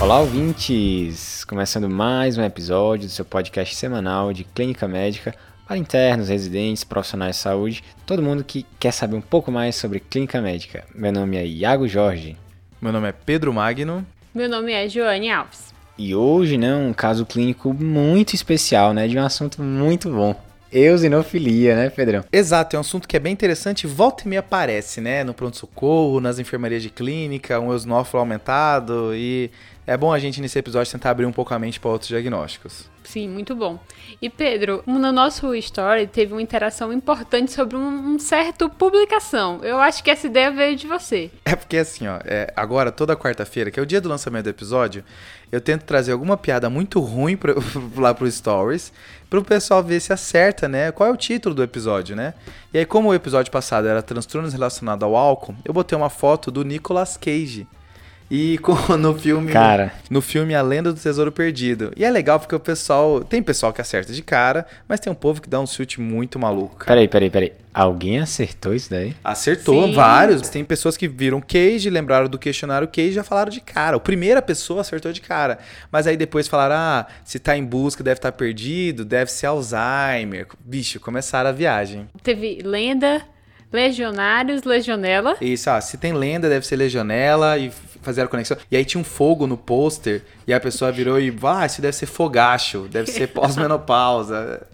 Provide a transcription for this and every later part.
Olá, ouvintes! Começando mais um episódio do seu podcast semanal de Clínica Médica para internos, residentes, profissionais de saúde, todo mundo que quer saber um pouco mais sobre clínica médica. Meu nome é Iago Jorge. Meu nome é Pedro Magno. Meu nome é Joane Alves. E hoje, né, um caso clínico muito especial, né, de um assunto muito bom. Eusinofilia, né, Pedrão? Exato, é um assunto que é bem interessante, volta e meia aparece, né, no pronto-socorro, nas enfermarias de clínica, um eosinófilo aumentado e é bom a gente nesse episódio tentar abrir um pouco a mente para outros diagnósticos. Sim, muito bom. E Pedro, no nosso story teve uma interação importante sobre um, um certo publicação. Eu acho que essa ideia veio de você. É porque assim, ó, é, agora toda quarta-feira, que é o dia do lançamento do episódio, eu tento trazer alguma piada muito ruim pra, lá pro stories, para o pessoal ver se acerta, né? Qual é o título do episódio, né? E aí, como o episódio passado era transtornos relacionados ao álcool, eu botei uma foto do Nicolas Cage e no filme. Cara. No filme A Lenda do Tesouro Perdido. E é legal porque o pessoal. Tem pessoal que acerta de cara, mas tem um povo que dá um chute muito maluco. Cara. Peraí, peraí, peraí. Alguém acertou isso daí? Acertou, Sim. vários. Tem pessoas que viram Cage, lembraram do questionário Cage e já falaram de cara. A primeira pessoa acertou de cara. Mas aí depois falaram: ah, se tá em busca, deve estar tá perdido, deve ser Alzheimer. Bicho, começaram a viagem. Teve lenda. Legionários, legionela. Isso, ah, se tem lenda, deve ser legionela e fazer a conexão. E aí tinha um fogo no pôster e a pessoa virou e, ah, isso deve ser fogacho, deve ser pós-menopausa.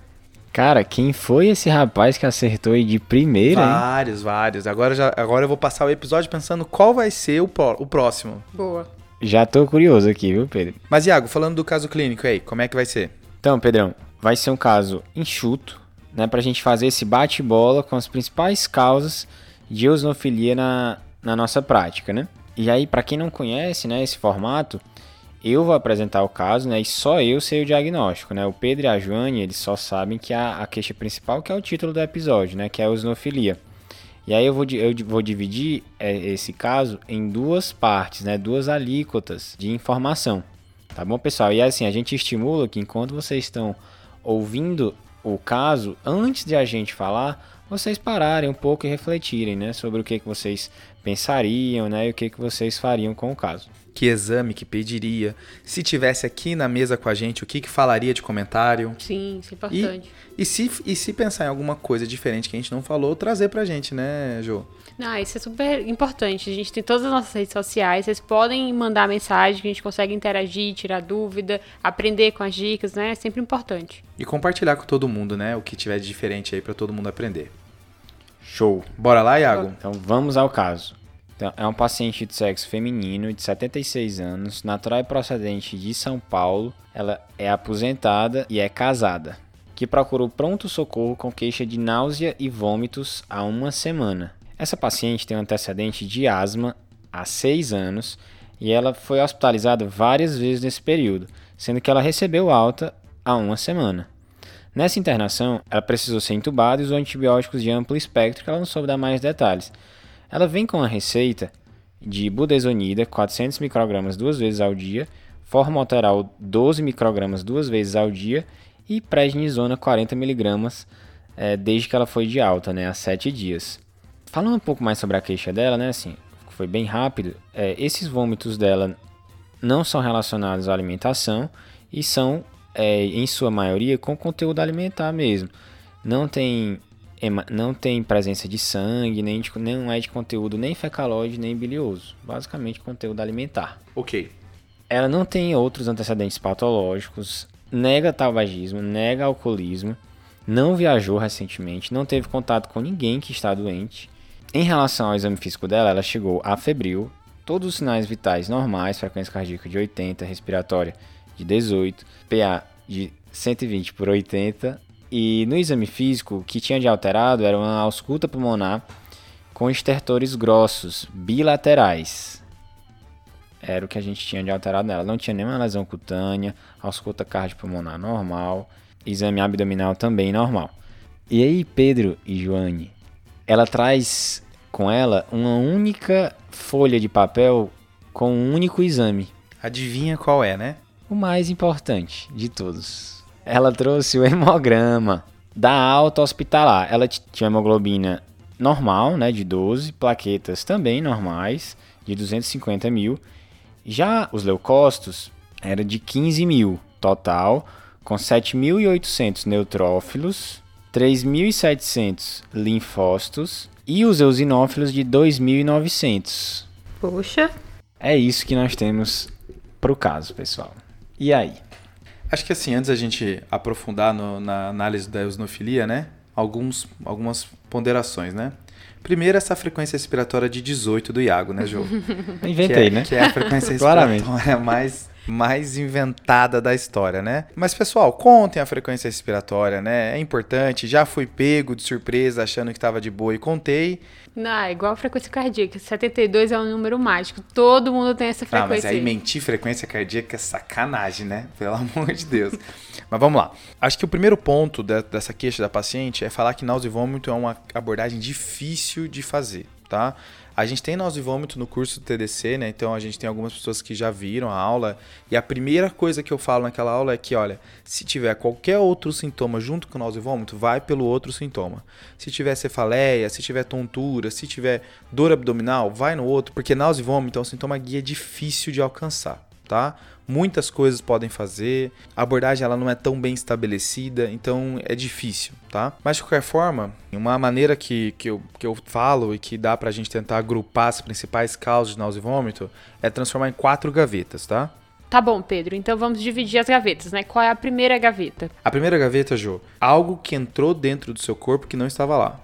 Cara, quem foi esse rapaz que acertou aí de primeira? Vários, hein? vários. Agora, já, agora eu vou passar o episódio pensando qual vai ser o, o próximo. Boa. Já tô curioso aqui, viu, Pedro? Mas, Iago, falando do caso clínico aí, como é que vai ser? Então, Pedrão, vai ser um caso enxuto, né, pra gente fazer esse bate-bola com as principais causas de eosinofilia na, na nossa prática, né? E aí, para quem não conhece, né, esse formato, eu vou apresentar o caso, né, e só eu sei o diagnóstico, né? O Pedro e a Joane, eles só sabem que a, a queixa principal, que é o título do episódio, né, que é a eosinofilia. E aí eu vou, eu vou dividir é, esse caso em duas partes, né, duas alíquotas de informação. Tá bom, pessoal? E assim, a gente estimula que enquanto vocês estão ouvindo o caso, antes de a gente falar, vocês pararem um pouco e refletirem, né, sobre o que, que vocês pensariam, né, e o que, que vocês fariam com o caso. Que exame que pediria? Se tivesse aqui na mesa com a gente, o que, que falaria de comentário? Sim, isso é importante. E, e, se, e se pensar em alguma coisa diferente que a gente não falou, trazer pra gente, né, Jo? Ah, isso é super importante. A gente tem todas as nossas redes sociais. Vocês podem mandar mensagem que a gente consegue interagir, tirar dúvida, aprender com as dicas, né? É sempre importante. E compartilhar com todo mundo, né? O que tiver de diferente aí para todo mundo aprender. Show. Bora lá, Iago? Então vamos ao caso. Então, é um paciente de sexo feminino de 76 anos, natural e procedente de São Paulo. Ela é aposentada e é casada, que procurou pronto-socorro com queixa de náusea e vômitos há uma semana. Essa paciente tem um antecedente de asma há 6 anos e ela foi hospitalizada várias vezes nesse período, sendo que ela recebeu alta há uma semana. Nessa internação, ela precisou ser entubada e usou antibióticos de amplo espectro que ela não soube dar mais detalhes. Ela vem com a receita de budesonida, 400 microgramas duas vezes ao dia, formoteral 12 microgramas duas vezes ao dia e prednisona 40 miligramas é, desde que ela foi de alta, né, há 7 dias. Falando um pouco mais sobre a queixa dela, né, assim, foi bem rápido, é, esses vômitos dela não são relacionados à alimentação e são é, em sua maioria, com conteúdo alimentar mesmo. Não tem, não tem presença de sangue, nem de, não é de conteúdo nem fecalóide, nem bilioso. Basicamente, conteúdo alimentar. Ok. Ela não tem outros antecedentes patológicos, nega tabagismo, nega alcoolismo, não viajou recentemente, não teve contato com ninguém que está doente. Em relação ao exame físico dela, ela chegou a febril, todos os sinais vitais normais, frequência cardíaca de 80, respiratória de 18, PA de 120 por 80 e no exame físico o que tinha de alterado era uma ausculta pulmonar com estertores grossos bilaterais. Era o que a gente tinha de alterado nela. Não tinha nenhuma lesão cutânea, ausculta cardiopulmonar normal, exame abdominal também normal. E aí, Pedro e Joane, ela traz com ela uma única folha de papel com um único exame. Adivinha qual é, né? o mais importante de todos. Ela trouxe o hemograma da alta hospitalar. Ela tinha hemoglobina normal, né, de 12, plaquetas também normais, de 250 mil, Já os leucócitos era de 15 mil total, com 7.800 neutrófilos, 3.700 linfócitos e os eosinófilos de 2.900. Poxa. É isso que nós temos pro caso, pessoal. E aí? Acho que assim, antes da gente aprofundar no, na análise da eosinofilia, né? Alguns, algumas ponderações, né? Primeiro, essa frequência respiratória de 18 do Iago, né, Jô? Inventei, é, né? Que é a frequência respiratória mais mais inventada da história, né? Mas pessoal, contem a frequência respiratória, né? É importante. Já fui pego de surpresa achando que estava de boa e contei. Não, é igual a frequência cardíaca. 72 é um número mágico. Todo mundo tem essa frequência. Ah, mas aí mentir frequência cardíaca é sacanagem, né? Pelo amor de Deus. mas vamos lá. Acho que o primeiro ponto dessa queixa da paciente é falar que náusea e vômito é uma abordagem difícil de fazer, tá? A gente tem náusea e vômito no curso do TDC, né? Então a gente tem algumas pessoas que já viram a aula. E a primeira coisa que eu falo naquela aula é que, olha, se tiver qualquer outro sintoma junto com náusea e vômito, vai pelo outro sintoma. Se tiver cefaleia, se tiver tontura, se tiver dor abdominal, vai no outro, porque náusea e vômito é um sintoma guia difícil de alcançar, tá? Muitas coisas podem fazer, a abordagem ela não é tão bem estabelecida, então é difícil, tá? Mas de qualquer forma, uma maneira que, que, eu, que eu falo e que dá pra gente tentar agrupar as principais causas de náusea e vômito é transformar em quatro gavetas, tá? Tá bom, Pedro. Então vamos dividir as gavetas, né? Qual é a primeira gaveta? A primeira gaveta, Jo, algo que entrou dentro do seu corpo que não estava lá,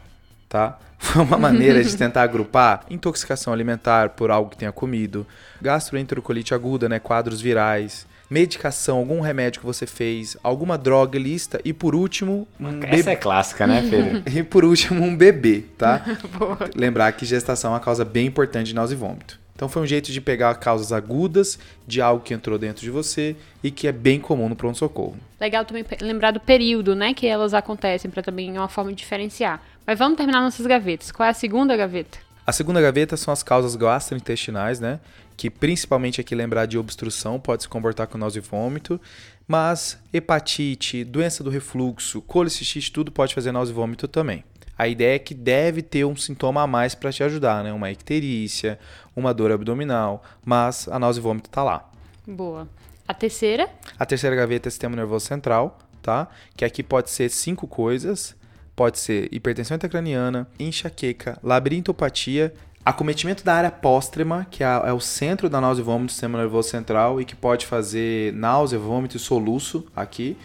tá? Foi uma maneira de tentar agrupar intoxicação alimentar por algo que tenha comido, gastroenterocoliite aguda, né, quadros virais, medicação, algum remédio que você fez, alguma droga lista e por último um Essa bebê. é clássica, né, Pedro? e por último um bebê, tá? Lembrar que gestação é uma causa bem importante de náusea e vômito. Então foi um jeito de pegar causas agudas de algo que entrou dentro de você e que é bem comum no pronto-socorro. Legal também lembrar do período, né, que elas acontecem para também uma forma de diferenciar. Mas vamos terminar nossas gavetas. Qual é a segunda gaveta? A segunda gaveta são as causas gastrointestinais, né? Que principalmente aqui lembrar de obstrução pode se comportar com náusea e vômito, mas hepatite, doença do refluxo, colicistite, tudo pode fazer náusea e vômito também. A ideia é que deve ter um sintoma a mais para te ajudar, né? Uma icterícia, uma dor abdominal, mas a náusea e vômito está lá. Boa. A terceira? A terceira gaveta é sistema nervoso central, tá? Que aqui pode ser cinco coisas. Pode ser hipertensão intracraniana, enxaqueca, labirintopatia, acometimento da área póstrema, que é, é o centro da náusea e vômito do sistema nervoso central e que pode fazer náusea, vômito e soluço aqui.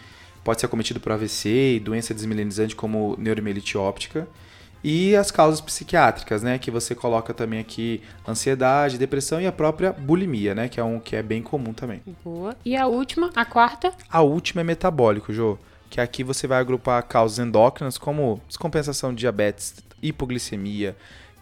Pode ser acometido por AVC e doença desmilenizante como neuromielite óptica. E as causas psiquiátricas, né, que você coloca também aqui ansiedade, depressão e a própria bulimia, né, que é um que é bem comum também. Boa. E a última, a quarta? A última é metabólico, Jô, que aqui você vai agrupar causas endócrinas como descompensação de diabetes, hipoglicemia,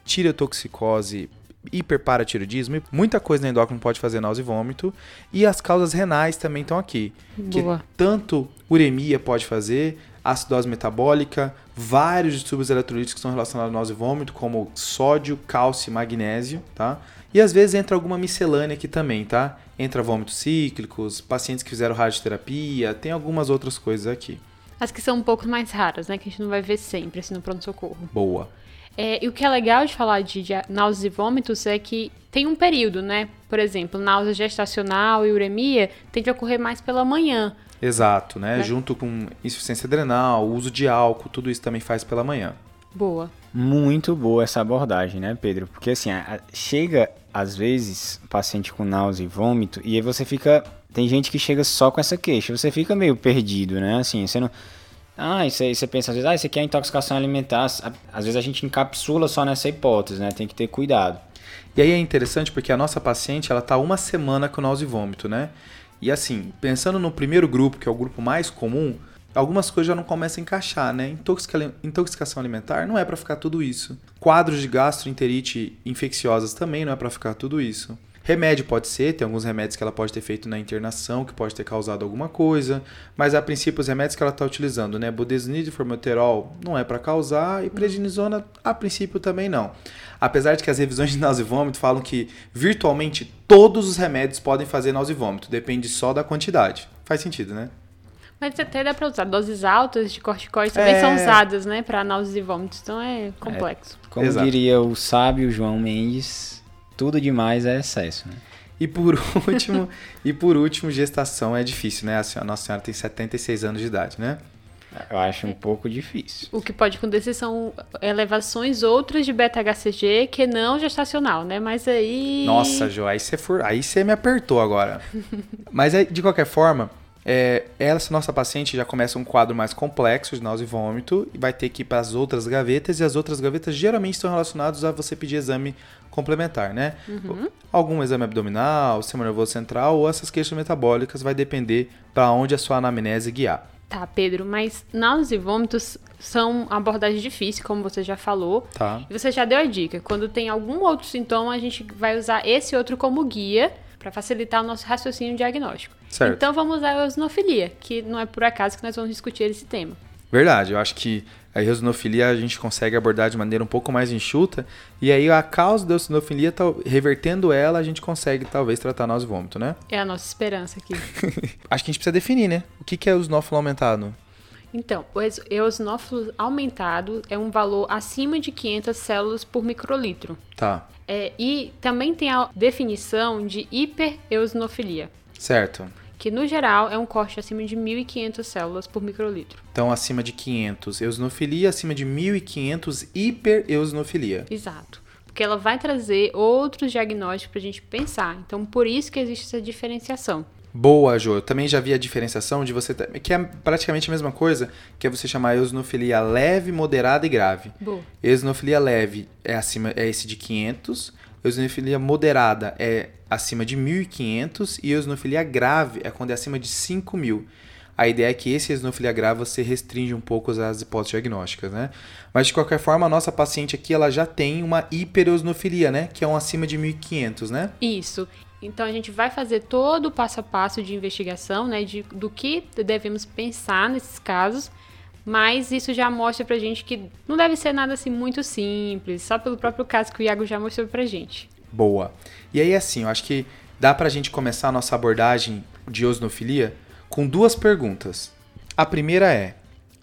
tireotoxicose, hiperparatiroidismo, muita coisa na endócrino pode fazer náusea e vômito. E as causas renais também estão aqui. Boa. Que tanto uremia pode fazer, acidose metabólica, vários distúrbios eletrolíticos que estão relacionados à náusea e vômito, como sódio, cálcio e magnésio, tá? E às vezes entra alguma miscelânea aqui também, tá? Entra vômitos cíclicos, pacientes que fizeram radioterapia, tem algumas outras coisas aqui. As que são um pouco mais raras, né? Que a gente não vai ver sempre, assim, no pronto-socorro. Boa. É, e o que é legal de falar de, de náuseas e vômitos é que tem um período, né? Por exemplo, náusea gestacional e uremia tende a ocorrer mais pela manhã. Exato, né? né? Junto com insuficiência adrenal, uso de álcool, tudo isso também faz pela manhã. Boa. Muito boa essa abordagem, né, Pedro? Porque assim, a, chega às vezes paciente com náusea e vômito e aí você fica, tem gente que chega só com essa queixa, você fica meio perdido, né? Assim, você não ah, isso aí você pensa às vezes, ah, isso aqui é intoxicação alimentar. Às vezes a gente encapsula só nessa hipótese, né? Tem que ter cuidado. E aí é interessante porque a nossa paciente, ela tá uma semana com náusea e vômito, né? E assim, pensando no primeiro grupo, que é o grupo mais comum, algumas coisas já não começam a encaixar, né? Intoxica intoxicação alimentar não é para ficar tudo isso. Quadros de gastroenterite infecciosas também não é para ficar tudo isso. Remédio pode ser, tem alguns remédios que ela pode ter feito na internação, que pode ter causado alguma coisa, mas a princípio os remédios que ela está utilizando, né, budesonide e formoterol, não é para causar, e prednisona, a princípio também não. Apesar de que as revisões de náusea e vômito falam que virtualmente todos os remédios podem fazer náusea e vômito, depende só da quantidade. Faz sentido, né? Mas até dá para usar. Doses altas de corticoides também é... são usadas, né, para náuseas e vômitos, então é complexo. É, como Exato. diria o sábio João Mendes, tudo demais é excesso. Né? E por último, e por último, gestação é difícil, né? A Nossa Senhora tem 76 anos de idade, né? Eu acho um pouco difícil. O que pode acontecer são elevações outras de beta-HCG que não gestacional, né? Mas aí. Nossa, Jo, aí você for... aí você me apertou agora. Mas de qualquer forma, é, essa nossa paciente já começa um quadro mais complexo de náusea e vômito e vai ter que ir para as outras gavetas, e as outras gavetas geralmente estão relacionadas a você pedir exame complementar, né? Uhum. Algum exame abdominal, sistema nervoso central ou essas queixas metabólicas, vai depender para onde a sua anamnese guiar. Tá, Pedro, mas náuseas e vômitos são uma abordagem difícil, como você já falou. Tá. E você já deu a dica. Quando tem algum outro sintoma, a gente vai usar esse outro como guia para facilitar o nosso raciocínio diagnóstico. Certo. Então vamos usar a eosinofilia, que não é por acaso que nós vamos discutir esse tema. Verdade, eu acho que a eosinofilia a gente consegue abordar de maneira um pouco mais enxuta, e aí a causa da eosinofilia, revertendo ela, a gente consegue talvez tratar nós vômito, né? É a nossa esperança aqui. acho que a gente precisa definir, né? O que é eosinófilo aumentado? Então, o eosinófilo aumentado é um valor acima de 500 células por microlitro. Tá. É, e também tem a definição de hipereosinofilia. Certo que no geral é um corte acima de 1.500 células por microlitro. Então, acima de 500 eosinofilia, acima de 1.500 hipereosinofilia. Exato. Porque ela vai trazer outros diagnósticos para a gente pensar. Então, por isso que existe essa diferenciação. Boa, Jo. Eu também já vi a diferenciação de você. Que é praticamente a mesma coisa, que é você chamar eosinofilia leve, moderada e grave. Boa. Eosinofilia leve é acima é esse de 500, eosinofilia moderada é acima de 1.500 e eosinofilia grave é quando é acima de 5.000. A ideia é que esse eosinofilia grave você restringe um pouco as hipóteses diagnósticas, né? Mas de qualquer forma, a nossa paciente aqui ela já tem uma hipereosinofilia, né? Que é um acima de 1.500, né? Isso. Então a gente vai fazer todo o passo a passo de investigação, né? De, do que devemos pensar nesses casos mas isso já mostra pra gente que não deve ser nada assim muito simples, só pelo próprio caso que o Iago já mostrou pra gente. Boa. E aí, assim, eu acho que dá pra gente começar a nossa abordagem de osnofilia com duas perguntas. A primeira é: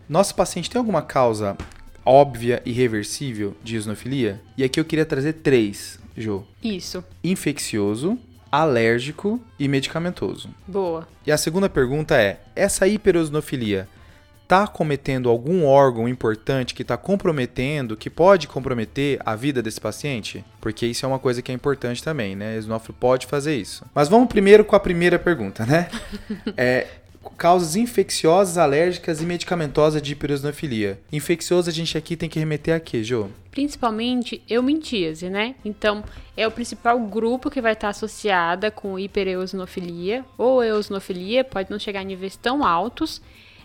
nosso paciente tem alguma causa óbvia e reversível de osnofilia? E aqui eu queria trazer três, Jo. Isso. Infeccioso, alérgico e medicamentoso. Boa. E a segunda pergunta é: essa hiperosnofilia está cometendo algum órgão importante que está comprometendo, que pode comprometer a vida desse paciente? Porque isso é uma coisa que é importante também, né? Esnófilo pode fazer isso. Mas vamos primeiro com a primeira pergunta, né? é, causas infecciosas, alérgicas e medicamentosas de hiperosnofilia. Infeccioso a gente aqui tem que remeter a quê, Jô? Principalmente eumintíase, né? Então, é o principal grupo que vai estar associada com hipereosinofilia ou eosinofilia, pode não chegar a níveis tão altos,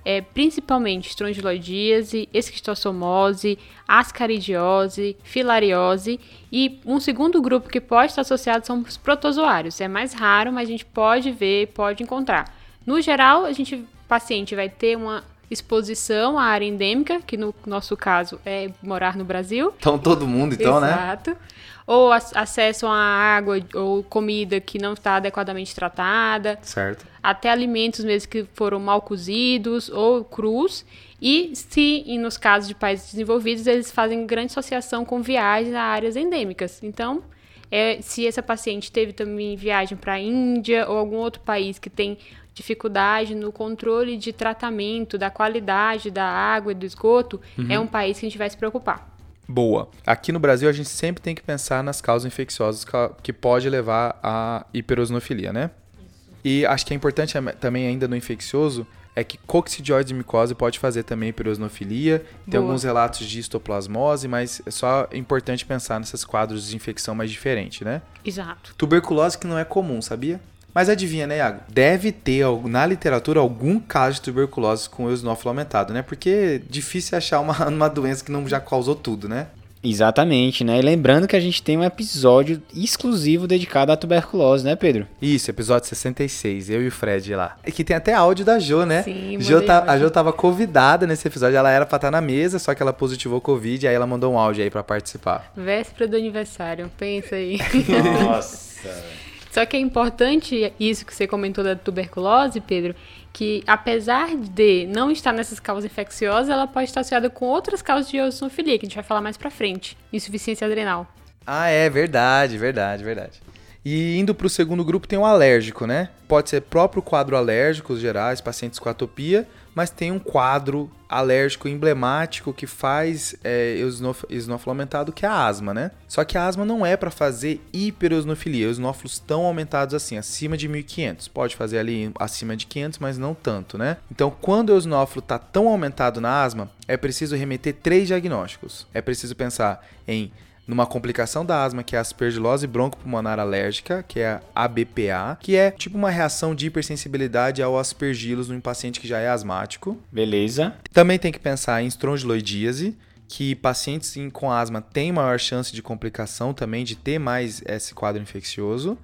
é, principalmente estrongiloidíase, esquistossomose, ascaridiose, filariose e um segundo grupo que pode estar associado são os protozoários. É mais raro, mas a gente pode ver, pode encontrar. No geral, a gente paciente vai ter uma exposição à área endêmica, que no nosso caso é morar no Brasil. Então todo mundo, então, Exato. né? Exato. Ou acesso a água ou comida que não está adequadamente tratada. Certo. Até alimentos mesmo que foram mal cozidos ou crus. E se, e nos casos de países desenvolvidos, eles fazem grande associação com viagens a áreas endêmicas. Então, é, se essa paciente teve também viagem para a Índia ou algum outro país que tem dificuldade no controle de tratamento da qualidade da água e do esgoto, uhum. é um país que a gente vai se preocupar. Boa. Aqui no Brasil a gente sempre tem que pensar nas causas infecciosas que pode levar à hiperosinofilia, né? Isso. E acho que é importante também ainda no infeccioso é que coccidioide de micose pode fazer também hiperosinofilia. Tem alguns relatos de histoplasmose, mas é só importante pensar nesses quadros de infecção mais diferentes, né? Exato. Tuberculose que não é comum, sabia? Mas adivinha, né, Iago? Deve ter na literatura algum caso de tuberculose com eosinófilo aumentado, né? Porque é difícil achar uma, uma doença que não já causou tudo, né? Exatamente, né? E lembrando que a gente tem um episódio exclusivo dedicado à tuberculose, né, Pedro? Isso, episódio 66, eu e o Fred lá. E que tem até áudio da Jo, né? Sim, jo tá, A Jo tava convidada nesse episódio, ela era pra estar na mesa, só que ela positivou Covid, aí ela mandou um áudio aí pra participar. Véspera do aniversário, pensa aí. Nossa! Só que é importante isso que você comentou da tuberculose, Pedro, que apesar de não estar nessas causas infecciosas, ela pode estar associada com outras causas de eosinofilia, que a gente vai falar mais pra frente. Insuficiência adrenal. Ah, é verdade, verdade, verdade. E indo para o segundo grupo tem o alérgico, né? Pode ser próprio quadro alérgico, gerais, pacientes com atopia, mas tem um quadro alérgico emblemático que faz é, eosinófilo aumentado, que é a asma, né? Só que a asma não é para fazer hipereosinofilia, eosinófilos tão aumentados assim, acima de 1500. Pode fazer ali acima de 500, mas não tanto, né? Então, quando o eosinófilo está tão aumentado na asma, é preciso remeter três diagnósticos. É preciso pensar em numa complicação da asma, que é a aspergilose broncopulmonar alérgica, que é a ABPA, que é tipo uma reação de hipersensibilidade ao aspergilos num paciente que já é asmático. Beleza. Também tem que pensar em estrongiloidíase, que pacientes com asma têm maior chance de complicação também, de ter mais esse quadro infeccioso.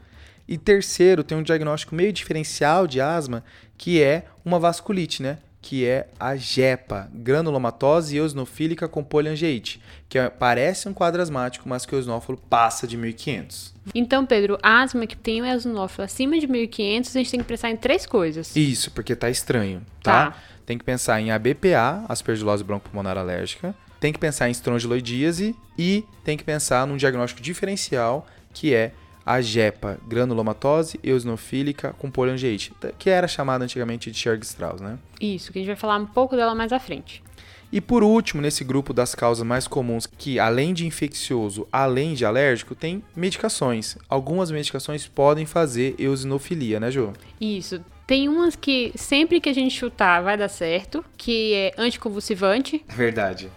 E terceiro, tem um diagnóstico meio diferencial de asma, que é uma vasculite, né? Que é a GEPA, granulomatose eosinofílica com poliangeite, que é, parece um quadro asmático, mas que o eosinófilo passa de 1500. Então, Pedro, asma que tem o eosinófilo acima de 1500, a gente tem que pensar em três coisas. Isso, porque tá estranho, tá? tá. Tem que pensar em ABPA, aspergilose broncopulmonar alérgica, tem que pensar em estrongiloidíase e tem que pensar num diagnóstico diferencial que é a GEPA, granulomatose eosinofílica com poliangeite, que era chamada antigamente de Churg-Strauss, né? Isso, que a gente vai falar um pouco dela mais à frente. E por último, nesse grupo das causas mais comuns, que além de infeccioso, além de alérgico, tem medicações. Algumas medicações podem fazer eosinofilia, né, Ju? Isso. Tem umas que sempre que a gente chutar vai dar certo, que é anticonvulsivante. Verdade.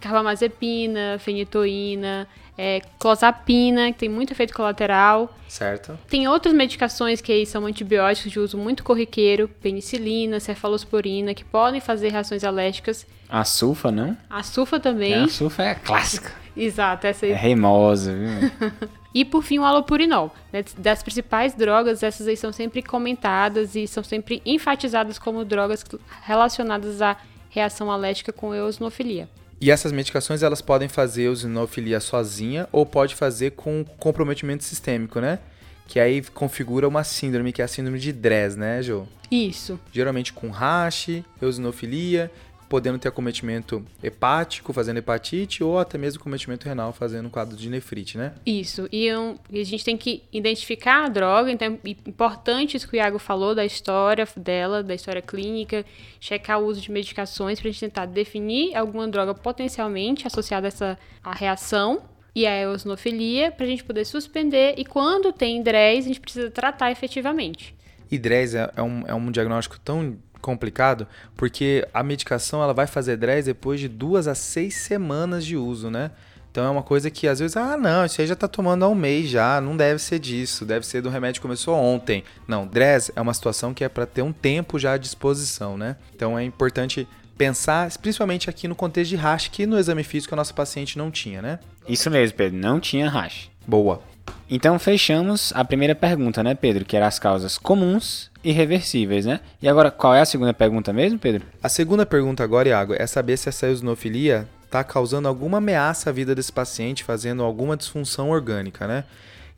Carbamazepina, fenitoína, é, clozapina, que tem muito efeito colateral. Certo. Tem outras medicações que são antibióticos de uso muito corriqueiro, penicilina, cefalosporina, que podem fazer reações alérgicas. A sulfa, não? A sulfa também. É, a sulfa é clássica. Exato, essa aí. É reimosa, viu? e por fim o alopurinol. Né? Das principais drogas, essas aí são sempre comentadas e são sempre enfatizadas como drogas relacionadas à reação alérgica com eosinofilia. E essas medicações elas podem fazer eosinofilia sozinha ou pode fazer com comprometimento sistêmico, né? Que aí configura uma síndrome, que é a síndrome de Dres, né, Jo? Isso. Geralmente com rash, eosinofilia podendo ter acometimento hepático, fazendo hepatite, ou até mesmo acometimento renal, fazendo um quadro de nefrite, né? Isso. E, um, e a gente tem que identificar a droga, então é importante isso que o Iago falou da história dela, da história clínica, checar o uso de medicações para a gente tentar definir alguma droga potencialmente associada a essa a reação e a eosinofilia para a gente poder suspender e quando tem DRES a gente precisa tratar efetivamente. E DRES é, é, um, é um diagnóstico tão complicado, porque a medicação ela vai fazer DRES depois de duas a seis semanas de uso, né? Então é uma coisa que às vezes, ah, não, isso aí já tá tomando há um mês já, não deve ser disso, deve ser do remédio que começou ontem. Não, DRES é uma situação que é para ter um tempo já à disposição, né? Então é importante pensar, principalmente aqui no contexto de rash, que no exame físico a nossa paciente não tinha, né? Isso mesmo, Pedro, não tinha rash. Boa. Então fechamos a primeira pergunta, né, Pedro? Que eram as causas comuns e reversíveis, né? E agora, qual é a segunda pergunta mesmo, Pedro? A segunda pergunta agora, Iago, é saber se essa eosinofilia está causando alguma ameaça à vida desse paciente, fazendo alguma disfunção orgânica, né?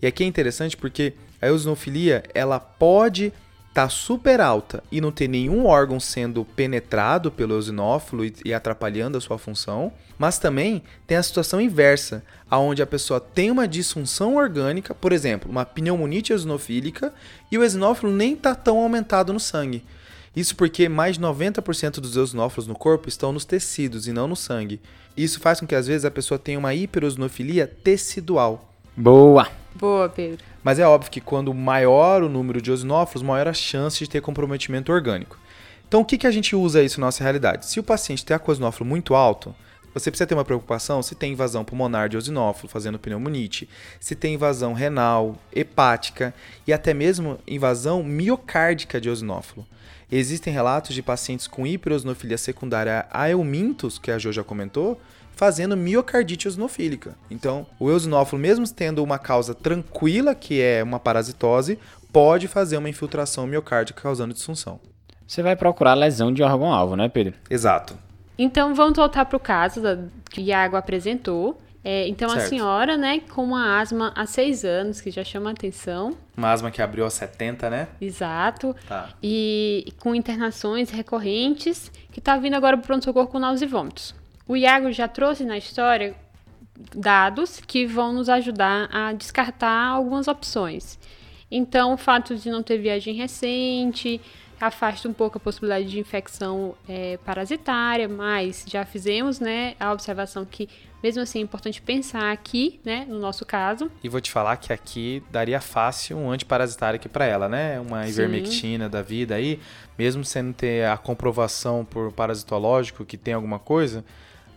E aqui é interessante porque a eosinofilia, ela pode tá super alta e não ter nenhum órgão sendo penetrado pelo eosinófilo e, e atrapalhando a sua função, mas também tem a situação inversa, aonde a pessoa tem uma disfunção orgânica, por exemplo, uma pneumonite eosinofílica, e o eosinófilo nem está tão aumentado no sangue. Isso porque mais de 90% dos eosinófilos no corpo estão nos tecidos e não no sangue. Isso faz com que às vezes a pessoa tenha uma hiperosinofilia tecidual. Boa! Boa, Pedro. Mas é óbvio que quando maior o número de eosinófilos, maior a chance de ter comprometimento orgânico. Então, o que, que a gente usa isso na nossa realidade? Se o paciente tem a eosinófilo muito alto, você precisa ter uma preocupação se tem invasão pulmonar de eosinófilo, fazendo pneumonite, se tem invasão renal, hepática e até mesmo invasão miocárdica de eosinófilo. Existem relatos de pacientes com hiperosinofilia secundária a eumintos, que a Jo já comentou, fazendo miocardite eosinofílica. Então, o eosinófilo, mesmo tendo uma causa tranquila, que é uma parasitose, pode fazer uma infiltração miocárdica causando disfunção. Você vai procurar lesão de órgão-alvo, né, Pedro? Exato. Então, vamos voltar para o caso da, que o Iago apresentou. É, então, certo. a senhora, né, com uma asma há seis anos, que já chama atenção. Uma asma que abriu aos 70, né? Exato. Tá. E com internações recorrentes, que está vindo agora para o pronto-socorro com náuseas e vômitos. O Iago já trouxe na história dados que vão nos ajudar a descartar algumas opções. Então, o fato de não ter viagem recente afasta um pouco a possibilidade de infecção é, parasitária, mas já fizemos né, a observação que, mesmo assim, é importante pensar aqui, né, no nosso caso. E vou te falar que aqui daria fácil um antiparasitário aqui para ela, né? Uma ivermectina Sim. da vida aí, mesmo sem ter a comprovação por parasitológico que tem alguma coisa,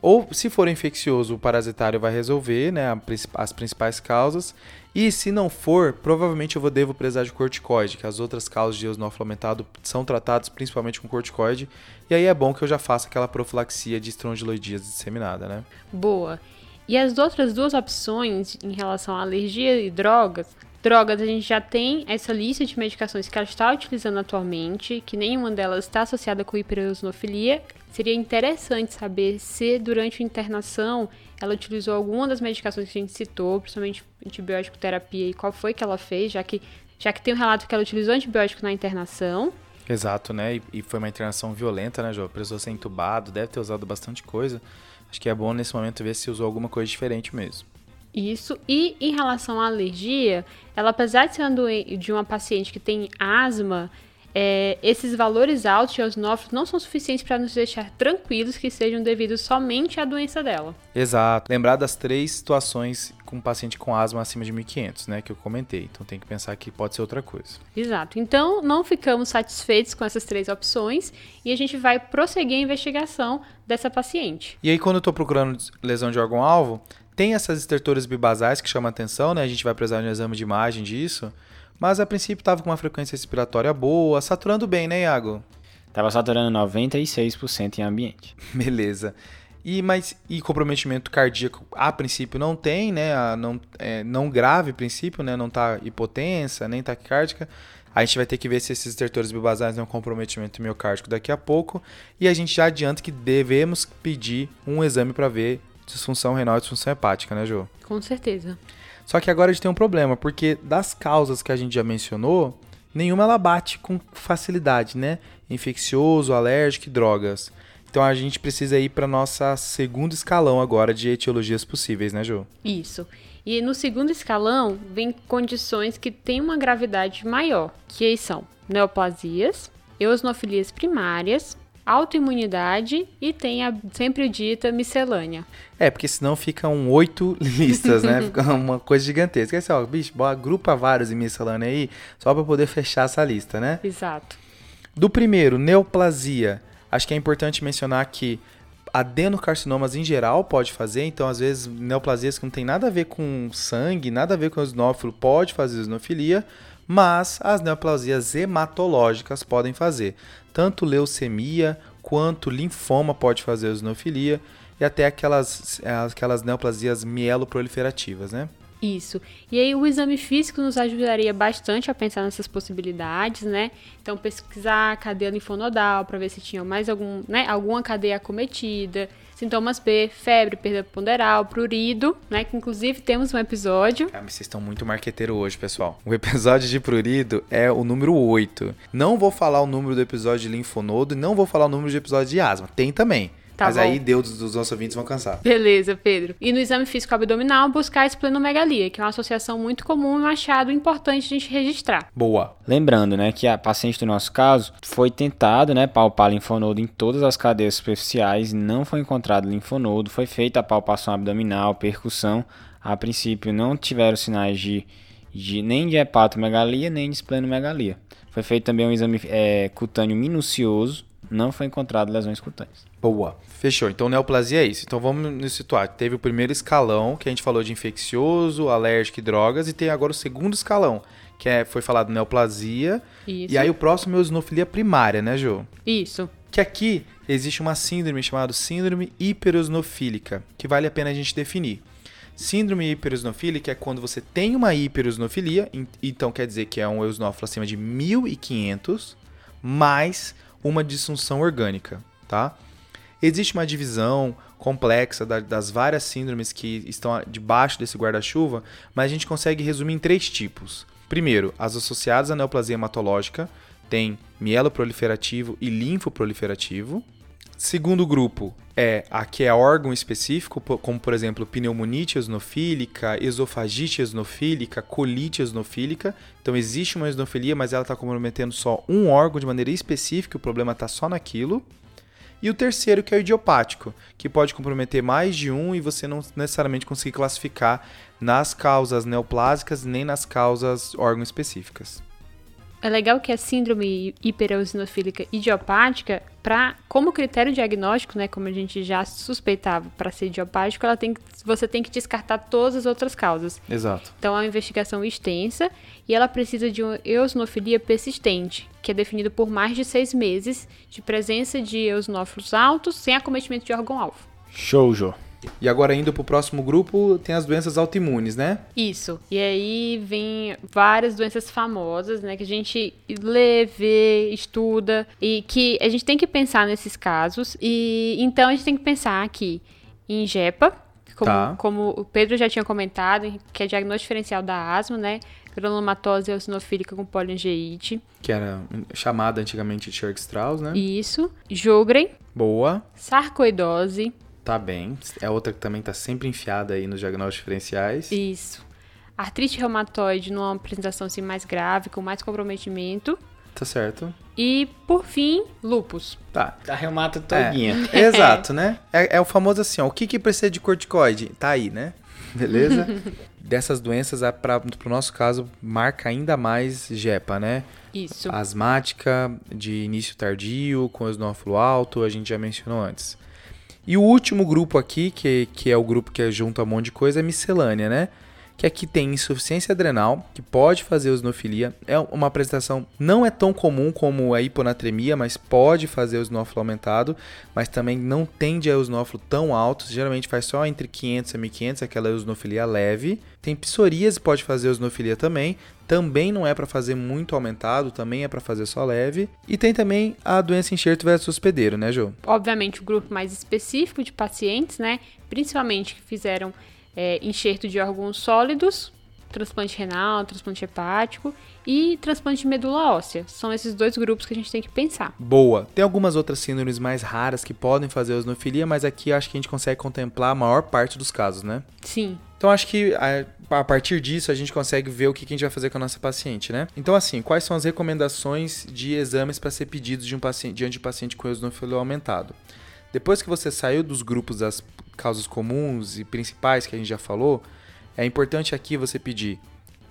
ou se for infeccioso, o parasitário vai resolver né, as principais causas. E se não for, provavelmente eu vou devo precisar de corticoide, que as outras causas de eosinófilo aumentado são tratadas principalmente com corticoide. E aí é bom que eu já faça aquela profilaxia de estrongiloidias disseminada, né? Boa. E as outras duas opções em relação à alergia e drogas, drogas a gente já tem essa lista de medicações que ela está utilizando atualmente, que nenhuma delas está associada com hiperosinofilia Seria interessante saber se durante a internação ela utilizou alguma das medicações que a gente citou, principalmente antibiótico terapia, e qual foi que ela fez, já que, já que tem um relato que ela utilizou antibiótico na internação. Exato, né? E, e foi uma internação violenta, né, Jô? Precisou ser entubado, deve ter usado bastante coisa. Acho que é bom nesse momento ver se usou alguma coisa diferente mesmo. Isso. E em relação à alergia, ela apesar de ser de uma paciente que tem asma, é, esses valores altos de eosinófilos não são suficientes para nos deixar tranquilos que sejam devidos somente à doença dela. Exato. Lembrar das três situações com um paciente com asma acima de 1500, né, que eu comentei. Então tem que pensar que pode ser outra coisa. Exato. Então não ficamos satisfeitos com essas três opções e a gente vai prosseguir a investigação dessa paciente. E aí quando eu estou procurando lesão de órgão-alvo, tem essas estertores bibasais que chamam atenção, né? A gente vai precisar de um exame de imagem disso. Mas a princípio estava com uma frequência respiratória boa, saturando bem, né, Iago? Tava saturando 96% em ambiente. Beleza. E, mas, e comprometimento cardíaco, a princípio, não tem, né? A, não, é, não grave, a princípio, né? Não tá hipotensa, nem taquicárdica. A gente vai ter que ver se esses estertores bibasais têm um comprometimento miocárdico daqui a pouco. E a gente já adianta que devemos pedir um exame para ver disfunção renal e disfunção hepática, né, Jô? Com certeza. Só que agora a gente tem um problema, porque das causas que a gente já mencionou, nenhuma ela bate com facilidade, né? Infeccioso, alérgico e drogas. Então a gente precisa ir para nossa segundo escalão agora de etiologias possíveis, né, Ju? Isso. E no segundo escalão vem condições que têm uma gravidade maior, que são neoplasias, eosinofilias primárias, autoimunidade e tem a sempre dita miscelânea. É, porque senão ficam oito listas, né? Fica uma coisa gigantesca. Assim, ó, bicho, agrupa vários em miscelânea aí, só para poder fechar essa lista, né? Exato. Do primeiro, neoplasia. Acho que é importante mencionar que adenocarcinomas em geral pode fazer, então às vezes neoplasias que não tem nada a ver com sangue, nada a ver com eosinófilo, pode fazer eosinofilia, mas as neoplasias hematológicas podem fazer. Tanto leucemia quanto linfoma pode fazer eosinofilia e até aquelas, aquelas neoplasias mieloproliferativas, né? Isso. E aí o exame físico nos ajudaria bastante a pensar nessas possibilidades, né? Então pesquisar a cadeia linfonodal para ver se tinha mais algum, né, alguma cadeia acometida, Sintomas B, febre, perda ponderal, prurido, né? Que inclusive temos um episódio. Ah, vocês estão muito marqueteiro hoje, pessoal. O episódio de prurido é o número 8. Não vou falar o número do episódio de linfonodo e não vou falar o número de episódio de asma. Tem também. Tá Mas bom. aí Deus dos nossos ouvintes vão cansar. Beleza, Pedro. E no exame físico abdominal, buscar a esplenomegalia, que é uma associação muito comum e um achado importante a gente registrar. Boa. Lembrando, né, que a paciente do nosso caso foi tentado, né, palpar linfonodo em todas as cadeias superficiais, não foi encontrado linfonodo, foi feita a palpação abdominal, percussão. A princípio não tiveram sinais de, de nem de hepatomegalia, nem de esplenomegalia. Foi feito também um exame é, cutâneo minucioso, não foi encontrado lesões cutâneas. Boa. Fechou. Então, neoplasia é isso. Então, vamos nos situar. Teve o primeiro escalão, que a gente falou de infeccioso, alérgico e drogas, e tem agora o segundo escalão, que é, foi falado neoplasia. Isso. E aí, o próximo é eosinofilia primária, né, Jo? Isso. Que aqui existe uma síndrome chamada síndrome hiperosinofílica, que vale a pena a gente definir. Síndrome hiperosinofílica é quando você tem uma hiperosinofilia, então quer dizer que é um eosinófilo acima de 1500, mais uma disfunção orgânica, tá? Existe uma divisão complexa das várias síndromes que estão debaixo desse guarda-chuva, mas a gente consegue resumir em três tipos. Primeiro, as associadas à neoplasia hematológica, tem mielo proliferativo e linfoproliferativo. Segundo grupo é aqui é órgão específico, como por exemplo pneumonite eosinofílica, esofagite eosinofílica, colite eosinofílica. Então existe uma eosinofilia, mas ela está comprometendo só um órgão de maneira específica, o problema está só naquilo. E o terceiro, que é o idiopático, que pode comprometer mais de um e você não necessariamente conseguir classificar nas causas neoplásicas nem nas causas órgão específicas. É legal que a síndrome hipereosinofílica idiopática, pra, como critério diagnóstico, né, como a gente já suspeitava para ser idiopático, ela tem, você tem que descartar todas as outras causas. Exato. Então é uma investigação extensa e ela precisa de uma eosinofilia persistente, que é definido por mais de seis meses de presença de eosinófilos altos sem acometimento de órgão-alvo. Show, Jô. E agora indo para o próximo grupo, tem as doenças autoimunes, né? Isso. E aí vem várias doenças famosas, né? Que a gente lê, vê, estuda e que a gente tem que pensar nesses casos. E então a gente tem que pensar aqui em JEPA, como, Tá. como o Pedro já tinha comentado, que é diagnóstico diferencial da asma, né? Granulomatose eosinofílica com poliangeite. Que era chamada antigamente de Church-Strauss, né? Isso. Jogren, Boa. sarcoidose. Tá bem. É outra que também tá sempre enfiada aí nos diagnósticos diferenciais. Isso. Artrite reumatoide numa apresentação assim, mais grave, com mais comprometimento. Tá certo. E, por fim, lupus. Tá. Da reumata todinha. É, exato, né? É, é o famoso assim, ó. O que que precisa de corticoide? Tá aí, né? Beleza? Dessas doenças, a- pra, pro nosso caso, marca ainda mais JEPA, né? Isso. Asmática, de início tardio, com eosinófilo alto, a gente já mencionou antes. E o último grupo aqui, que, que é o grupo que junta um monte de coisa, é miscelânea, né? Que aqui tem insuficiência adrenal, que pode fazer eosinofilia. É uma apresentação, não é tão comum como a hiponatremia, mas pode fazer eosinófilo aumentado, mas também não tende a eosinófilo tão alto, geralmente faz só entre 500 e 1500, aquela eosinofilia leve. Tem psoríase, pode fazer eosinofilia também, também não é para fazer muito aumentado, também é para fazer só leve. E tem também a doença enxerto versus hospedeiro, né, Jô? Obviamente, o grupo mais específico de pacientes, né? Principalmente que fizeram é, enxerto de órgãos sólidos, transplante renal, transplante hepático e transplante de medula óssea. São esses dois grupos que a gente tem que pensar. Boa. Tem algumas outras síndromes mais raras que podem fazer eosinofilia, mas aqui acho que a gente consegue contemplar a maior parte dos casos, né? Sim. Então acho que a, partir disso a gente consegue ver o que, a gente vai fazer com a nossa paciente, né? Então assim, quais são as recomendações de exames para ser pedidos de um paciente, diante de um paciente com eosinofília aumentado? Depois que você saiu dos grupos das causas comuns e principais que a gente já falou, é importante aqui você pedir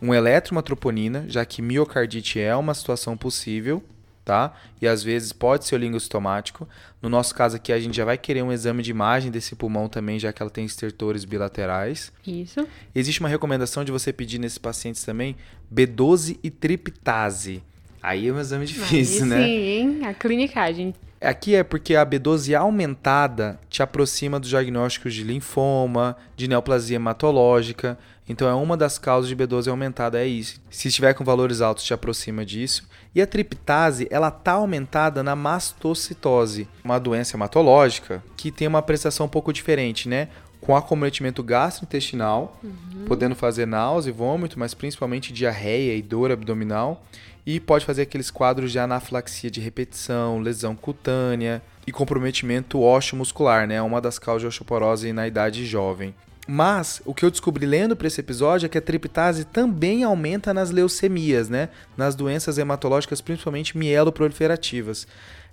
um eletro, uma troponina, já que miocardite é uma situação possível, tá? E às vezes pode ser olingostomático. No nosso caso aqui, a gente já vai querer um exame de imagem desse pulmão também, já que ela tem estertores bilaterais. Isso. Existe uma recomendação de você pedir nesses pacientes também B12 e triptase. Aí é um exame difícil, né? Sim, hein? A clinicagem. Aqui é porque a B12 aumentada te aproxima dos diagnósticos de linfoma, de neoplasia hematológica. Então é uma das causas de B12 aumentada, é isso. Se estiver com valores altos, te aproxima disso. E a triptase, ela tá aumentada na mastocitose, uma doença hematológica que tem uma prestação um pouco diferente, né? Com acometimento gastrointestinal, podendo fazer náusea e vômito, mas principalmente diarreia e dor abdominal. E pode fazer aqueles quadros de anafilaxia de repetição, lesão cutânea e comprometimento ósseo-muscular, né? Uma das causas de osteoporose na idade jovem. Mas o que eu descobri lendo para esse episódio é que a triptase também aumenta nas leucemias, né? Nas doenças hematológicas, principalmente mieloproliferativas.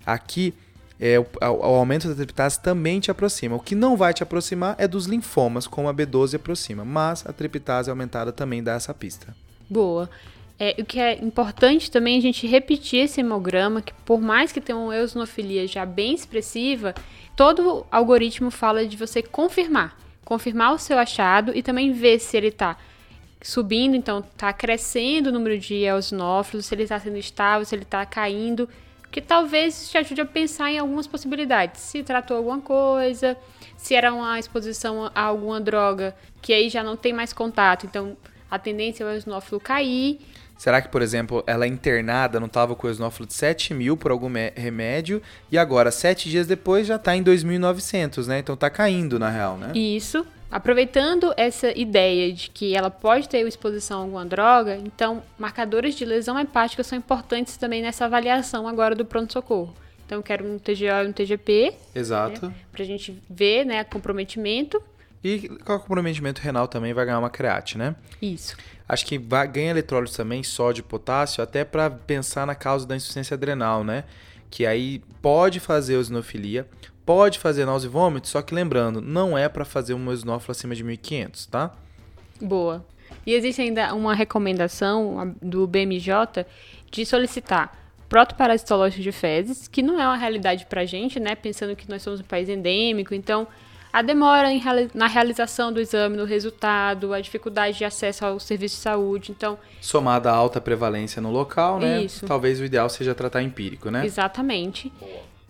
Aqui, é, o, o aumento da triptase também te aproxima. O que não vai te aproximar é dos linfomas, como a B12 aproxima. Mas a triptase aumentada também dá essa pista. Boa. É, o que é importante também é a gente repetir esse hemograma, que por mais que tenha uma eosinofilia já bem expressiva, todo algoritmo fala de você confirmar. Confirmar o seu achado e também ver se ele está subindo, então está crescendo o número de eosinófilos, se ele está sendo estável, se ele está caindo, que talvez te ajude a pensar em algumas possibilidades. Se tratou alguma coisa, se era uma exposição a alguma droga, que aí já não tem mais contato, então a tendência é o eosinófilo cair. Será que, por exemplo, ela é internada, não estava com o eosinófilo de 7 mil por algum remédio, e agora, sete dias depois, já está em 2.900, né? Então tá caindo, na real, né? Isso. Aproveitando essa ideia de que ela pode ter exposição a alguma droga, então marcadores de lesão hepática são importantes também nessa avaliação agora do pronto-socorro. Então eu quero um TGO e um TGP. Exato. Né? Pra gente ver, né, comprometimento. E com o comprometimento renal também vai ganhar uma create, né? Isso. Acho que vai, ganha eletrólito também, sódio potássio, até para pensar na causa da insuficiência adrenal, né? Que aí pode fazer eosinofilia, pode fazer náusea e vômito, só que lembrando, não é para fazer um eosinófilo acima de 1500, tá? Boa. E existe ainda uma recomendação do BMJ de solicitar protoparasitológico de fezes, que não é uma realidade pra gente, né? Pensando que nós somos um país endêmico, então a demora na realização do exame, no resultado, a dificuldade de acesso ao serviço de saúde, então... Somada à alta prevalência no local, né? Isso. Talvez o ideal seja tratar empírico, né? Exatamente.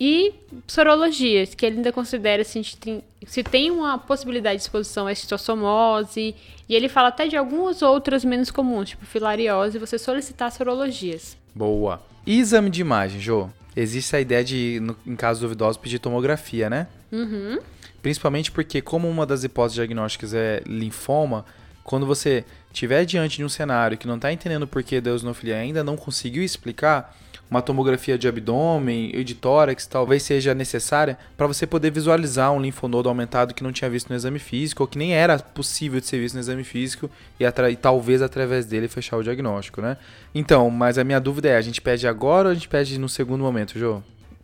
E sorologias, que ele ainda considera se, tem, se tem uma possibilidade de exposição à citossomose, e ele fala até de algumas outras menos comuns, tipo filariose, você solicitar sorologias. Boa. E exame de imagem, Jô? Existe a ideia de, no, em casos duvidosos, pedir tomografia, né? Uhum. Principalmente porque, como uma das hipóteses diagnósticas é linfoma, quando você estiver diante de um cenário que não está entendendo o porquê da eosinofilia ainda não conseguiu explicar, uma tomografia de abdômen e de tórax talvez seja necessária para você poder visualizar um linfonodo aumentado que não tinha visto no exame físico ou que nem era possível de ser visto no exame físico e, e talvez através dele fechar o diagnóstico, né? Então, mas a minha dúvida é, a gente pede agora ou a gente pede no segundo momento, Jô?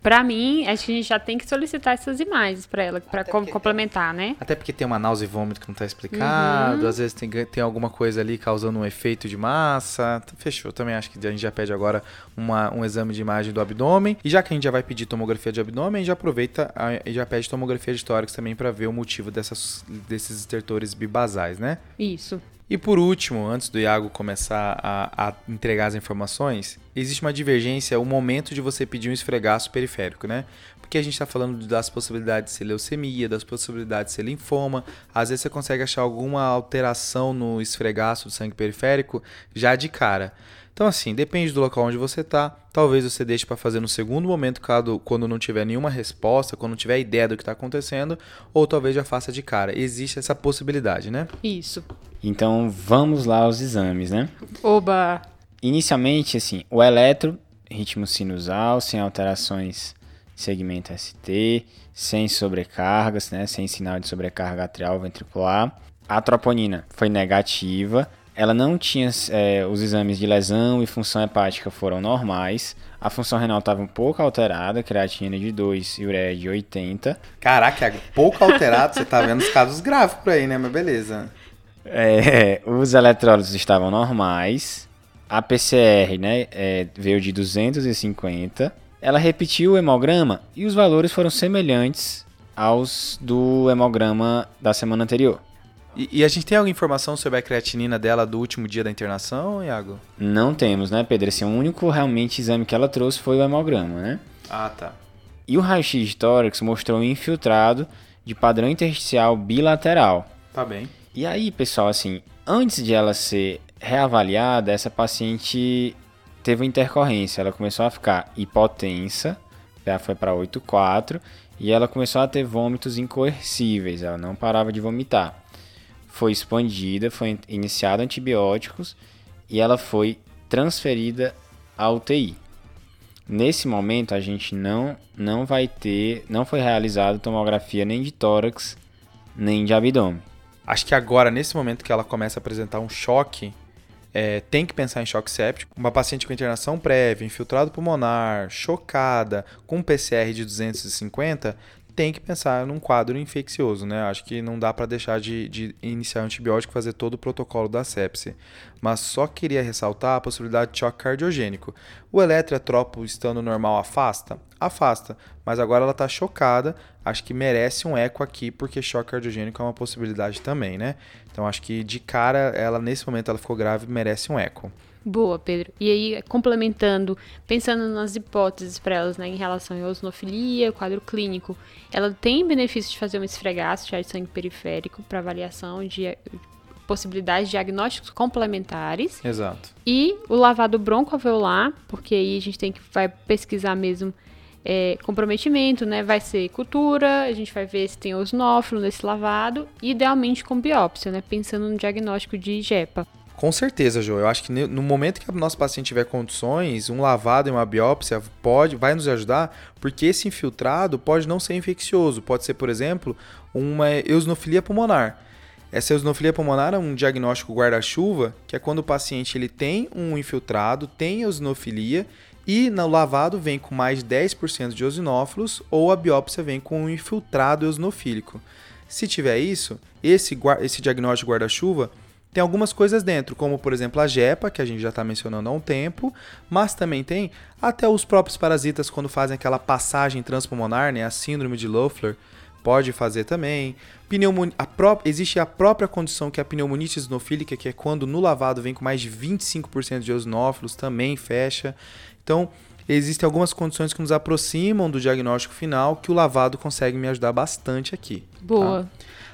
Pra mim, acho que a gente já tem que solicitar essas imagens para ela, para complementar, né? Até porque tem uma náusea e vômito que não tá explicado, uhum. às vezes tem, tem alguma coisa ali causando um efeito de massa. Fechou, também acho que a gente já pede agora uma, um exame de imagem do abdômen. E já que a gente já vai pedir tomografia de abdômen, a gente já aproveita e já pede tomografia de tórax também para ver o motivo dessas, desses estertores bibasais, né? Isso. E por último, antes do Iago começar a, a, entregar as informações, existe uma divergência, o momento de você pedir um esfregaço periférico, né? Porque a gente está falando das possibilidades de ser leucemia, das possibilidades de ser linfoma. Às vezes você consegue achar alguma alteração no esfregaço do sangue periférico já de cara. Então, assim, depende do local onde você está. Talvez você deixe para fazer no segundo momento, quando não tiver nenhuma resposta, quando não tiver ideia do que está acontecendo, ou talvez já faça de cara. Existe essa possibilidade, né? Isso. Então, vamos lá aos exames, né? Oba! Inicialmente, assim, o eletro, ritmo sinusal, sem alterações segmento ST, sem sobrecargas, né? Sem sinal de sobrecarga atrial ventricular. A troponina foi negativa, ela não tinha é, os exames de lesão e função hepática foram normais. A função renal estava um pouco alterada, creatina de 2 e ureia de 80. Caraca, é pouco alterado, você tá vendo os casos graves por aí, né? Mas beleza. É, os eletrólitos estavam normais. A PCR né, é, veio de 250. Ela repetiu o hemograma e os valores foram semelhantes aos do hemograma da semana anterior. E, e, a gente tem alguma informação sobre a creatinina dela do último dia da internação, Iago? Não temos, né, Pedro? Esse é o único realmente exame que ela trouxe foi o hemograma, né? Ah, tá. E o raio-x de tórax mostrou um infiltrado de padrão intersticial bilateral. Tá bem. E aí, pessoal, assim, antes de ela ser reavaliada, essa paciente teve uma intercorrência. Ela começou a ficar hipotensa, já foi para 8,4, e ela começou a ter vômitos incoercíveis, ela não parava de vomitar foi expandida, foi iniciado antibióticos e ela foi transferida à UTI. Nesse momento a gente não não vai ter, não foi realizada tomografia nem de tórax, nem de abdômen. Acho que agora nesse momento que ela começa a apresentar um choque, é, tem que pensar em choque séptico. Uma paciente com internação prévia, infiltrado pulmonar, chocada, com PCR de 250, tem que pensar num quadro infeccioso, né? Acho que não dá para deixar de, de iniciar antibiótico fazer todo o protocolo da sepse. Mas só queria ressaltar a possibilidade de choque cardiogênico. O eletretrópico estando normal afasta? Afasta. Mas agora ela está chocada. Acho que merece um eco aqui, porque choque cardiogênico é uma possibilidade também, né? Então acho que de cara, ela nesse momento ela ficou grave, merece um eco. Boa, Pedro. E aí, complementando, pensando nas hipóteses para elas, né, em relação à eosinofilia, quadro clínico, ela tem benefício de fazer um esfregaço de sangue periférico para avaliação de eh, possibilidades de diagnósticos complementares. Exato. E o lavado broncoalveolar, porque aí a gente tem que vai pesquisar mesmo é, comprometimento, né? Vai ser cultura, a gente vai ver se tem osnófilo nesse lavado, idealmente com biópsia, né? Pensando no diagnóstico de JEPA. Com certeza, João. Eu acho que no momento que o nosso paciente tiver condições, um lavado e uma biópsia pode, vai nos ajudar, porque esse infiltrado pode não ser infeccioso. Pode ser, por exemplo, uma eosinofilia pulmonar. Essa eosinofilia pulmonar é um diagnóstico guarda-chuva, que é quando o paciente ele tem um infiltrado, tem eosinofilia e no lavado vem com mais de 10% de eosinófilos ou a biópsia vem com um infiltrado eosinofílico. Se tiver isso, esse, esse diagnóstico guarda-chuva tem algumas coisas dentro, como por exemplo a jepa, que a gente já está mencionando há um tempo, mas também tem até os próprios parasitas quando fazem aquela passagem transpulmonar, né, a síndrome de Loeffler, pode fazer também. Pneumonia, a existe a própria condição que é a pneumonite eosinofílica, que é quando no lavado vem com mais de 25% de eosinófilos, também fecha. Então, existem algumas condições que nos aproximam do diagnóstico final que o lavado consegue me ajudar bastante aqui. Tá? Boa. Tá?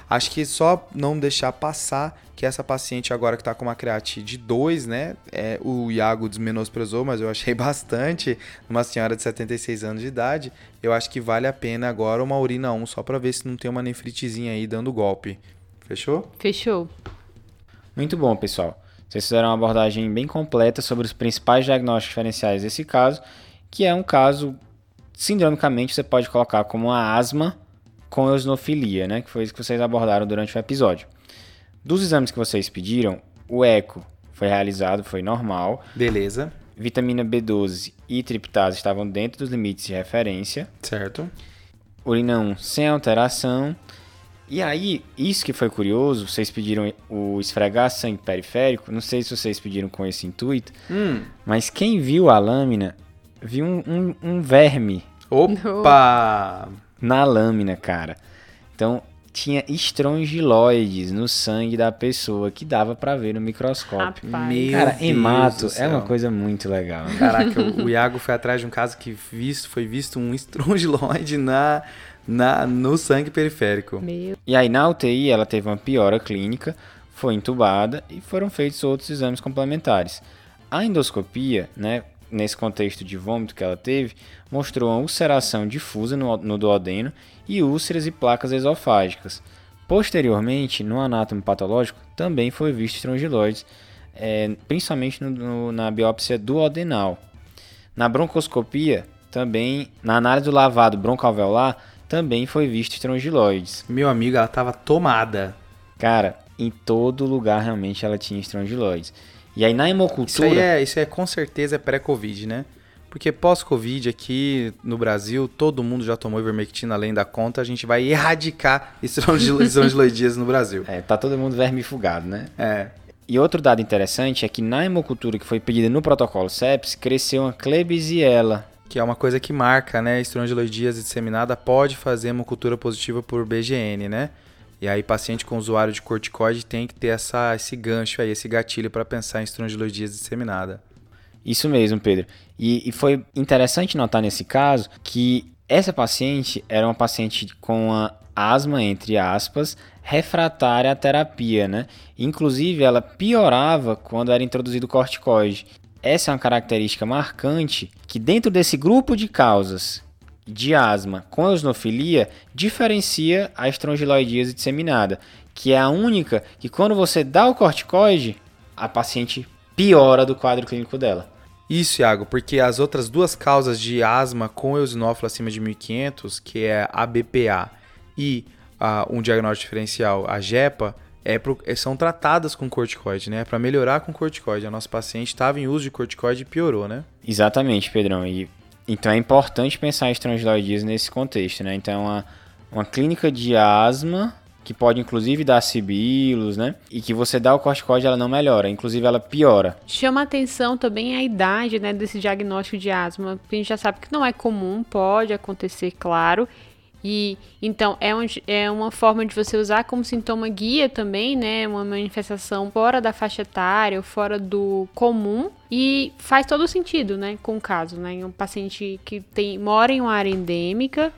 Acho que só não deixar passar que essa paciente agora que está com uma creatina de 2, né? É, o Iago desmenosprezou, mas eu achei bastante. Uma senhora de 76 anos de idade, eu acho que vale a pena agora uma urina 1 só para ver se não tem uma nefritezinha aí dando golpe. Fechou? Fechou. Muito bom, pessoal. Vocês fizeram uma abordagem bem completa sobre os principais diagnósticos diferenciais desse caso, que é um caso, sindromicamente, você pode colocar como uma asma com eosinofilia, né? Que foi isso que vocês abordaram durante o episódio. Dos exames que vocês pediram, o eco foi realizado, foi normal. Beleza. Vitamina B12 e triptase estavam dentro dos limites de referência. Certo. Urina 1 sem alteração. E aí, isso que foi curioso, vocês pediram o esfregar sangue periférico. Não sei se vocês pediram com esse intuito, hum. mas quem viu a lâmina viu um, um, um verme. Opa! na lâmina, cara. Então, tinha estrongiloides no sangue da pessoa que dava para ver no microscópio. Rapaz. Cara, hemato é uma coisa muito legal. Né? Caraca, o, Iago foi atrás de um caso que visto, foi visto um estrongiloide na, na, no sangue periférico. Meu. E aí na UTI ela teve uma piora clínica, foi entubada e foram feitos outros exames complementares. A endoscopia, né, nesse contexto de vômito que ela teve, mostrou uma ulceração difusa no, no duodeno e úlceras e placas esofágicas. Posteriormente, no anátomo patológico, também foi visto estrongiloides, é, principalmente no, no, na biópsia duodenal. Na broncoscopia, também, na análise do lavado broncoalveolar, também foi visto estrongiloides. Meu amigo, ela estava tomada. Cara, em todo lugar realmente ela tinha estrongiloides. E aí na hemocultura. Isso aí é, isso é com certeza é pré-Covid, né? Porque pós-Covid aqui no Brasil, todo mundo já tomou ivermectina além da conta, a gente vai erradicar estrongiloidias no Brasil. É, tá todo mundo vermifugado, né? É. E outro dado interessante é que na hemocultura que foi pedida no protocolo CEPS, cresceu uma Klebsiella. Que é uma coisa que marca, né? Estrongiloidias disseminada pode fazer hemocultura positiva por BGN, né? E aí, paciente com usuário de corticoide tem que ter essa, esse gancho aí, esse gatilho para pensar em estrongiloidias disseminada. Isso mesmo, Pedro. E, e, foi interessante notar nesse caso que essa paciente era uma paciente com uma asma, entre aspas, refratária à terapia, né? Inclusive, ela piorava quando era introduzido corticoide. Essa é uma característica marcante que dentro desse grupo de causas de asma com eosinofilia diferencia a estrongiloidíase disseminada, que é a única que quando você dá o corticoide, a paciente piora do quadro clínico dela. Isso, Iago, porque as outras duas causas de asma com eosinófilo acima de 1500, que é a BPA e uh, um diagnóstico diferencial, a JEPA, é pro, é, são tratadas com corticoide, né? Para melhorar com corticoide. A nossa paciente estava em uso de corticoide e piorou, né? Exatamente, Pedrão. E então é importante pensar em estrangiloidismo nesse contexto, né? Então é uma, uma clínica de asma que pode inclusive dar sibilos, né? E que você dá o corticoide ela não melhora, inclusive ela piora. Chama atenção também a idade, né, desse diagnóstico de asma, porque a gente já sabe que não é comum, pode acontecer, claro, e então é, um, é uma forma de você usar como sintoma guia também, né? Uma manifestação fora da faixa etária, fora do comum. E faz todo sentido, né? Com o caso, né? Um paciente que tem, mora em uma área endêmica,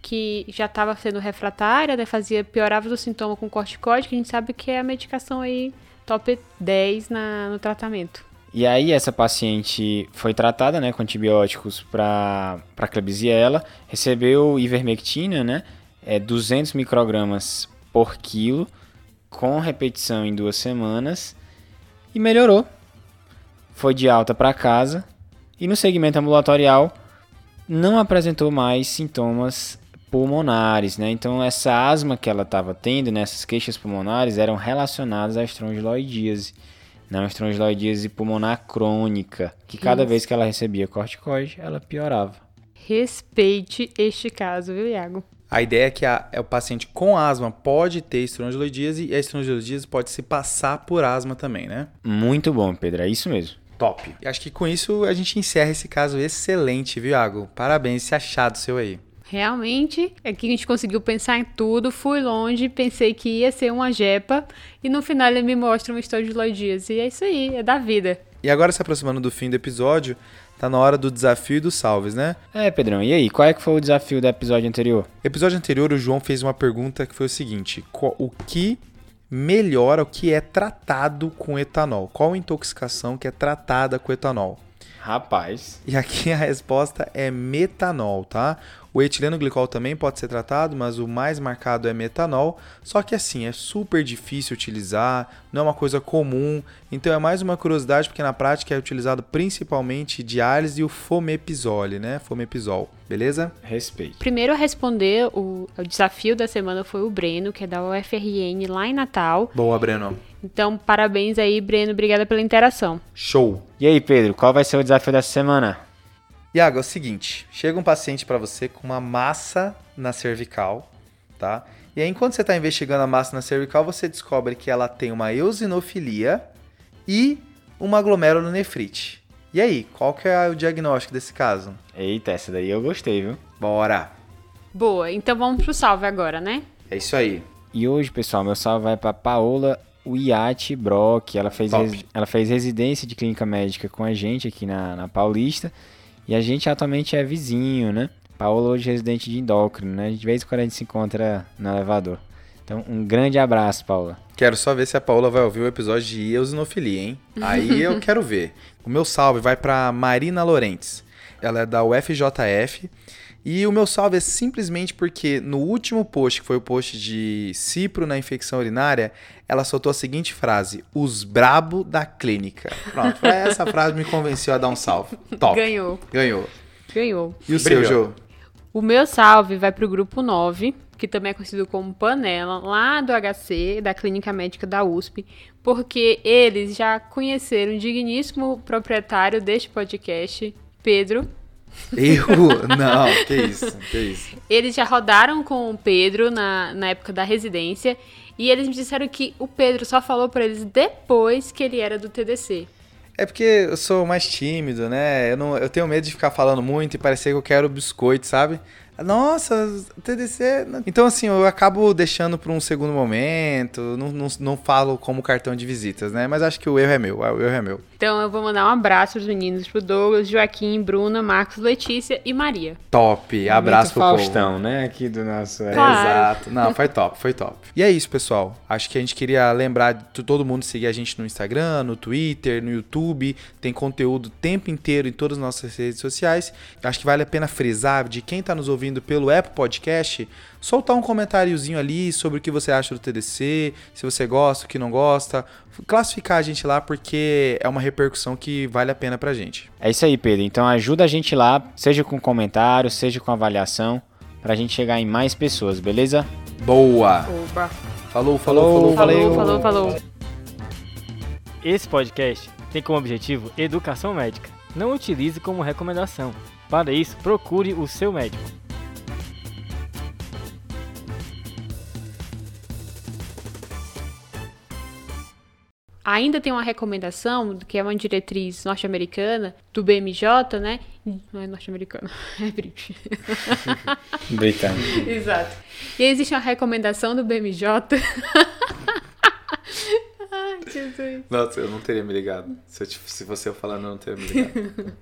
que já estava sendo refratária, né? fazia, piorava o sintoma com corticoide, que a gente sabe que é a medicação aí top 10 na, no tratamento. E aí essa paciente foi tratada, né, com antibióticos para para Klebsiella, recebeu ivermectina, né, é 200 microgramas por quilo, com repetição em duas semanas. e melhorou. Foi de alta para casa e no segmento ambulatorial não apresentou mais sintomas pulmonares, né? Então essa asma que ela estava tendo, nessas né? queixas pulmonares eram relacionadas à estrongiloidíase, não estrongiloidíase pulmonar crônica, que cada Isso. vez que ela recebia corticoide, ela piorava. Respeite este caso, viu, Iago? A ideia é que a, é o paciente com asma pode ter estrongiloidíase e a estrongiloidíase pode se passar por asma também, né? Muito bom, Pedro, é isso mesmo. Top. E acho que com isso a gente encerra esse caso excelente, viu, Iago? Parabéns, esse achado seu aí. Realmente, aqui a gente conseguiu pensar em tudo, fui longe, pensei que ia ser uma jepa, e no final ele me mostra uma história de Lodias. E é isso aí, é da vida. E agora, se aproximando do fim do episódio, tá na hora do desafio e dos salves, né? É, Pedrão, e aí, qual é que foi o desafio do episódio anterior? Episódio anterior, o João fez uma pergunta que foi o seguinte: o que melhora, o que é tratado com etanol? Qual intoxicação que é tratada com etanol? Rapaz. E aqui a resposta é metanol, tá? O etileno glicol também pode ser tratado, mas o mais marcado é metanol. Só que assim, é super difícil utilizar, não é uma coisa comum. Então é mais uma curiosidade, porque na prática é utilizado principalmente diálise e o fomepisole, né? Fomepisol, beleza? Respeito. Primeiro a responder, o, o desafio da semana foi o Breno, que é da UFRN lá em Natal. Boa, Breno. Então, parabéns aí, Breno. Obrigada pela interação. Show. E aí, Pedro, qual vai ser o desafio dessa semana? Iago, é o seguinte: chega um paciente para você com uma massa na cervical, tá? E aí, enquanto você está investigando a massa na cervical, você descobre que ela tem uma eosinofilia e uma glomerulonefrite. E aí, qual que é o diagnóstico desse caso? Eita, essa daí eu gostei, viu? Bora! Boa, então vamos pro salve agora, né? É isso aí. E hoje, pessoal, meu salve vai para Paola Uiate Brock. Ela fez, ela fez residência de clínica médica com a gente aqui na, na Paulista. E a gente atualmente é vizinho, né? Paulo hoje é residente de endócrino, né? De vez em quando a gente se encontra no elevador. Então, um grande abraço, Paula. Quero só ver se a Paula vai ouvir o episódio de eosinofilia, hein? Aí eu quero ver. O meu salve vai para Marina Lorentes. Ela é da UFJF e o meu salve é simplesmente porque no último post, que foi o post de Cipro na infecção urinária, ela soltou a seguinte frase: Os brabo da clínica. Pronto, essa frase me convenceu a dar um salve. Top. Ganhou. Ganhou. Ganhou. E o seu, Jô? O meu salve vai para o grupo 9, que também é conhecido como Panela, lá do HC, da Clínica Médica da USP, porque eles já conheceram o digníssimo proprietário deste podcast, Pedro eu? Não, que isso, que isso. Eles já rodaram com o Pedro na, na época da residência e eles me disseram que o Pedro só falou para eles depois que ele era do TDC. É porque eu sou mais tímido, né? Eu, não, eu tenho medo de ficar falando muito e parecer que eu quero biscoito, sabe? Nossa, TDC. Então, assim, eu acabo deixando para um segundo momento, não, não, não falo como cartão de visitas, né? Mas acho que o erro é meu, o erro é meu. Então, eu vou mandar um abraço aos meninos, pro Douglas, Joaquim, Bruna, Marcos, Letícia e Maria. Top, abraço Muito pro Faustão, povo. né? Aqui do nosso. Claro. Exato. Não, foi top, foi top. E é isso, pessoal. Acho que a gente queria lembrar de todo mundo seguir a gente no Instagram, no Twitter, no YouTube. Tem conteúdo o tempo inteiro em todas as nossas redes sociais. Acho que vale a pena frisar de quem está nos ouvindo ouvindo pelo Apple Podcast, soltar um comentáriozinho ali sobre o que você acha do TDC, se você gosta, o que não gosta, classificar a gente lá porque é uma repercussão que vale a pena pra gente. É isso aí, Pedro. Então ajuda a gente lá, seja com comentário, seja com avaliação, pra gente chegar em mais pessoas, beleza? Boa! Oba. Falou, falou, falou, falou, falou, falou. Esse podcast tem como objetivo educação médica. Não utilize como recomendação. Para isso, procure o seu médico. Ainda tem uma recomendação, que é uma diretriz norte-americana, do BMJ, né? Não é norte-americano, é British. Britânico. Exato. E existe uma recomendação do BMJ. Ai, Jesus. Nossa, eu não teria me ligado. Se, eu, se você falando, eu não teria me ligado.